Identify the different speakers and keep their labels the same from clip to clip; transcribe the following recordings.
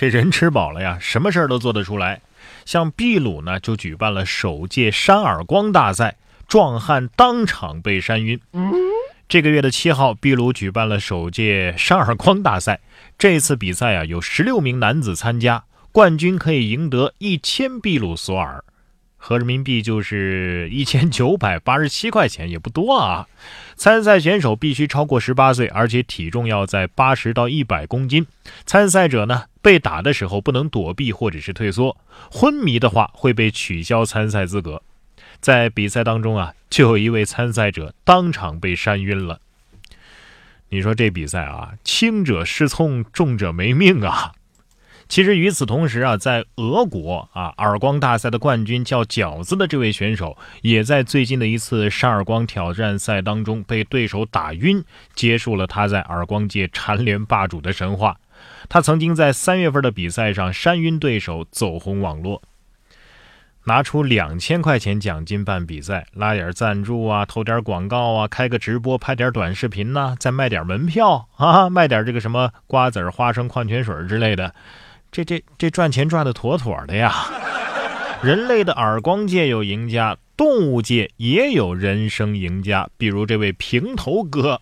Speaker 1: 这人吃饱了呀，什么事儿都做得出来。像秘鲁呢，就举办了首届扇耳光大赛，壮汉当场被扇晕。这个月的七号，秘鲁举办了首届扇耳光大赛。这次比赛啊，有十六名男子参加，冠军可以赢得一千秘鲁索尔，合人民币就是一千九百八十七块钱，也不多啊。参赛选手必须超过十八岁，而且体重要在八十到一百公斤。参赛者呢，被打的时候不能躲避或者是退缩，昏迷的话会被取消参赛资格。在比赛当中啊，就有一位参赛者当场被扇晕了。你说这比赛啊，轻者失聪，重者没命啊！其实与此同时啊，在俄国啊，耳光大赛的冠军叫饺子的这位选手，也在最近的一次扇耳光挑战赛当中被对手打晕，结束了他在耳光界蝉联霸主的神话。他曾经在三月份的比赛上扇晕对手，走红网络，拿出两千块钱奖金办比赛，拉点赞助啊，投点广告啊，开个直播，拍点短视频呐，再卖点门票啊，卖点这个什么瓜子、花生、矿泉水之类的。这这这赚钱赚的妥妥的呀！人类的耳光界有赢家，动物界也有人生赢家，比如这位平头哥。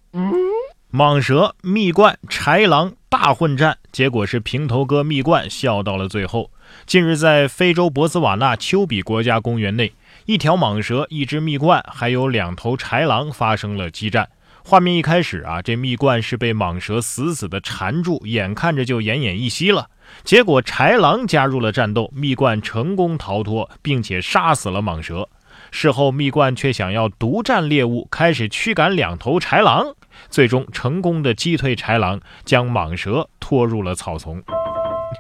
Speaker 1: 蟒蛇、蜜罐、豺狼大混战，结果是平头哥蜜罐笑到了最后。近日，在非洲博斯瓦纳丘比国家公园内，一条蟒蛇、一只蜜罐，还有两头豺狼发生了激战。画面一开始啊，这蜜罐是被蟒蛇死死地缠住，眼看着就奄奄一息了。结果豺狼加入了战斗，蜜罐成功逃脱，并且杀死了蟒蛇。事后，蜜罐却想要独占猎物，开始驱赶两头豺狼，最终成功的击退豺狼，将蟒蛇拖入了草丛。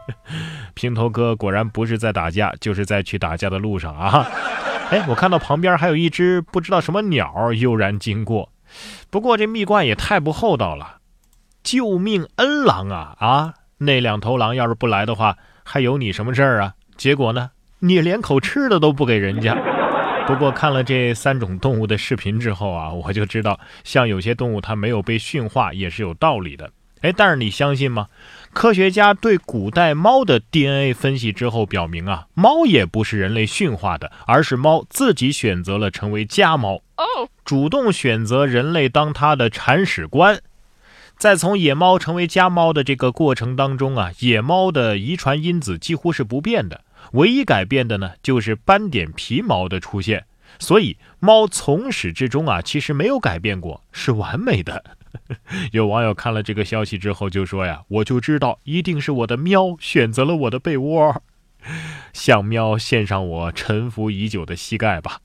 Speaker 1: 平头哥果然不是在打架，就是在去打架的路上啊！哎，我看到旁边还有一只不知道什么鸟悠然经过。不过这蜜罐也太不厚道了，救命恩狼啊啊！那两头狼要是不来的话，还有你什么事儿啊？结果呢，你连口吃的都不给人家。不过看了这三种动物的视频之后啊，我就知道，像有些动物它没有被驯化也是有道理的。哎，但是你相信吗？科学家对古代猫的 DNA 分析之后表明啊，猫也不是人类驯化的，而是猫自己选择了成为家猫，主动选择人类当它的铲屎官。在从野猫成为家猫的这个过程当中啊，野猫的遗传因子几乎是不变的，唯一改变的呢就是斑点皮毛的出现。所以猫从始至终啊，其实没有改变过，是完美的。有网友看了这个消息之后就说呀：“我就知道一定是我的喵选择了我的被窝，向喵献上我臣服已久的膝盖吧。”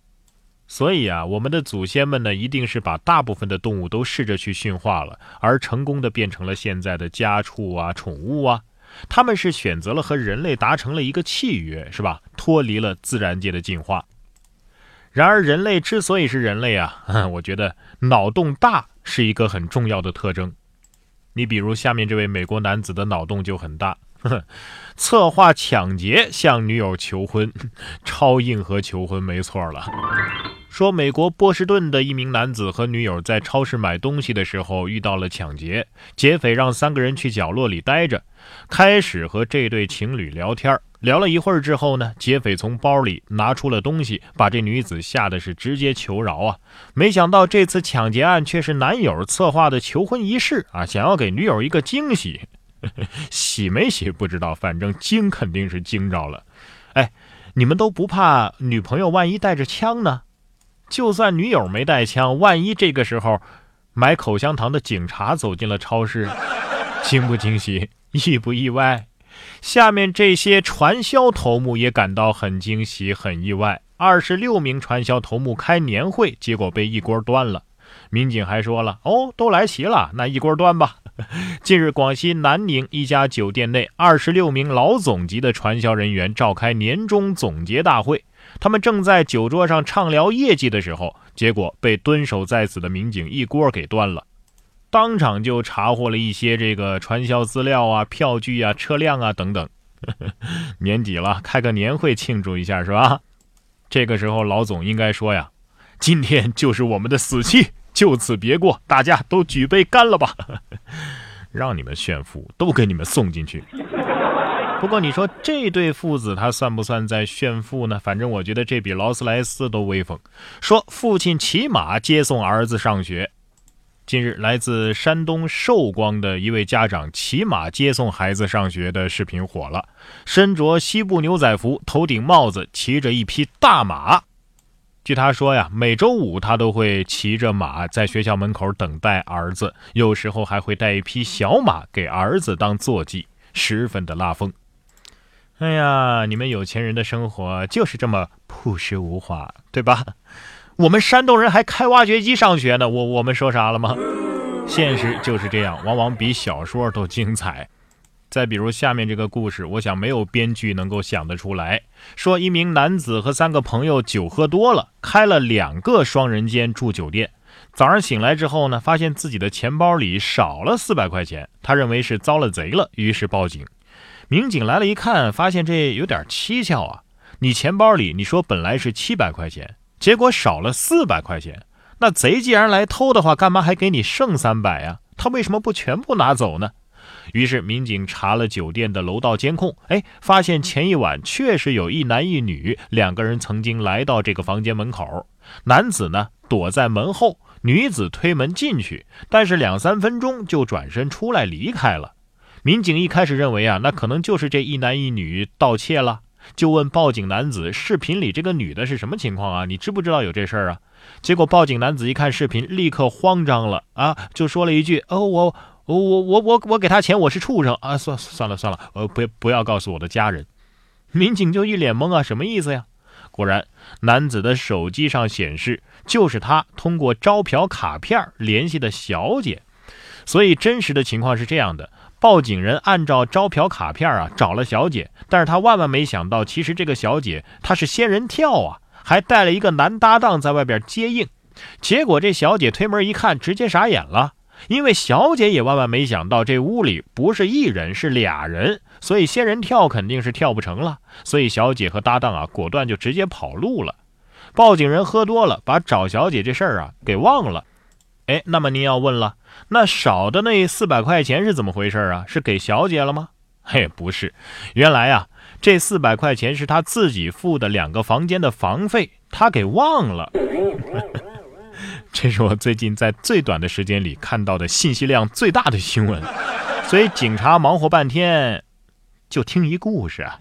Speaker 1: 所以啊，我们的祖先们呢，一定是把大部分的动物都试着去驯化了，而成功的变成了现在的家畜啊、宠物啊。他们是选择了和人类达成了一个契约，是吧？脱离了自然界的进化。然而，人类之所以是人类啊，我觉得脑洞大。是一个很重要的特征。你比如下面这位美国男子的脑洞就很大，策划抢劫向女友求婚，超硬核求婚没错了。说美国波士顿的一名男子和女友在超市买东西的时候遇到了抢劫，劫匪让三个人去角落里待着，开始和这对情侣聊天。聊了一会儿之后呢，劫匪从包里拿出了东西，把这女子吓得是直接求饶啊！没想到这次抢劫案却是男友策划的求婚仪式啊，想要给女友一个惊喜，喜没喜不知道，反正惊肯定是惊着了。哎，你们都不怕女朋友万一带着枪呢？就算女友没带枪，万一这个时候买口香糖的警察走进了超市，惊不惊喜，意不意外？下面这些传销头目也感到很惊喜、很意外。二十六名传销头目开年会，结果被一锅端了。民警还说了：“哦，都来齐了，那一锅端吧。”近日，广西南宁一家酒店内，二十六名老总级的传销人员召开年终总结大会。他们正在酒桌上畅聊业绩的时候，结果被蹲守在此的民警一锅给端了。当场就查获了一些这个传销资料啊、票据啊、车辆啊等等。年底了，开个年会庆祝一下是吧？这个时候老总应该说呀：“今天就是我们的死期，就此别过，大家都举杯干了吧！” 让你们炫富，都给你们送进去。不过你说这对父子他算不算在炫富呢？反正我觉得这比劳斯莱斯都威风。说父亲骑马接送儿子上学。近日，来自山东寿光的一位家长骑马接送孩子上学的视频火了。身着西部牛仔服，头顶帽子，骑着一匹大马。据他说呀，每周五他都会骑着马在学校门口等待儿子，有时候还会带一匹小马给儿子当坐骑，十分的拉风。哎呀，你们有钱人的生活就是这么朴实无华，对吧？我们山东人还开挖掘机上学呢，我我们说啥了吗？现实就是这样，往往比小说都精彩。再比如下面这个故事，我想没有编剧能够想得出来。说一名男子和三个朋友酒喝多了，开了两个双人间住酒店。早上醒来之后呢，发现自己的钱包里少了四百块钱，他认为是遭了贼了，于是报警。民警来了一看，发现这有点蹊跷啊！你钱包里你说本来是七百块钱。结果少了四百块钱，那贼既然来偷的话，干嘛还给你剩三百呀？他为什么不全部拿走呢？于是民警查了酒店的楼道监控，哎，发现前一晚确实有一男一女两个人曾经来到这个房间门口，男子呢躲在门后，女子推门进去，但是两三分钟就转身出来离开了。民警一开始认为啊，那可能就是这一男一女盗窃了。就问报警男子：“视频里这个女的是什么情况啊？你知不知道有这事儿啊？”结果报警男子一看视频，立刻慌张了啊，就说了一句：“哦，我我我我我我给他钱，我是畜生啊！算算了算了，呃，不不要告诉我的家人。”民警就一脸懵啊，什么意思呀？果然，男子的手机上显示就是他通过招嫖卡片联系的小姐，所以真实的情况是这样的。报警人按照招嫖卡片啊找了小姐，但是他万万没想到，其实这个小姐她是仙人跳啊，还带了一个男搭档在外边接应。结果这小姐推门一看，直接傻眼了，因为小姐也万万没想到这屋里不是一人是俩人，所以仙人跳肯定是跳不成了。所以小姐和搭档啊果断就直接跑路了。报警人喝多了，把找小姐这事儿啊给忘了。哎，那么您要问了，那少的那四百块钱是怎么回事啊？是给小姐了吗？嘿，不是，原来啊，这四百块钱是他自己付的两个房间的房费，他给忘了。这是我最近在最短的时间里看到的信息量最大的新闻，所以警察忙活半天，就听一故事啊。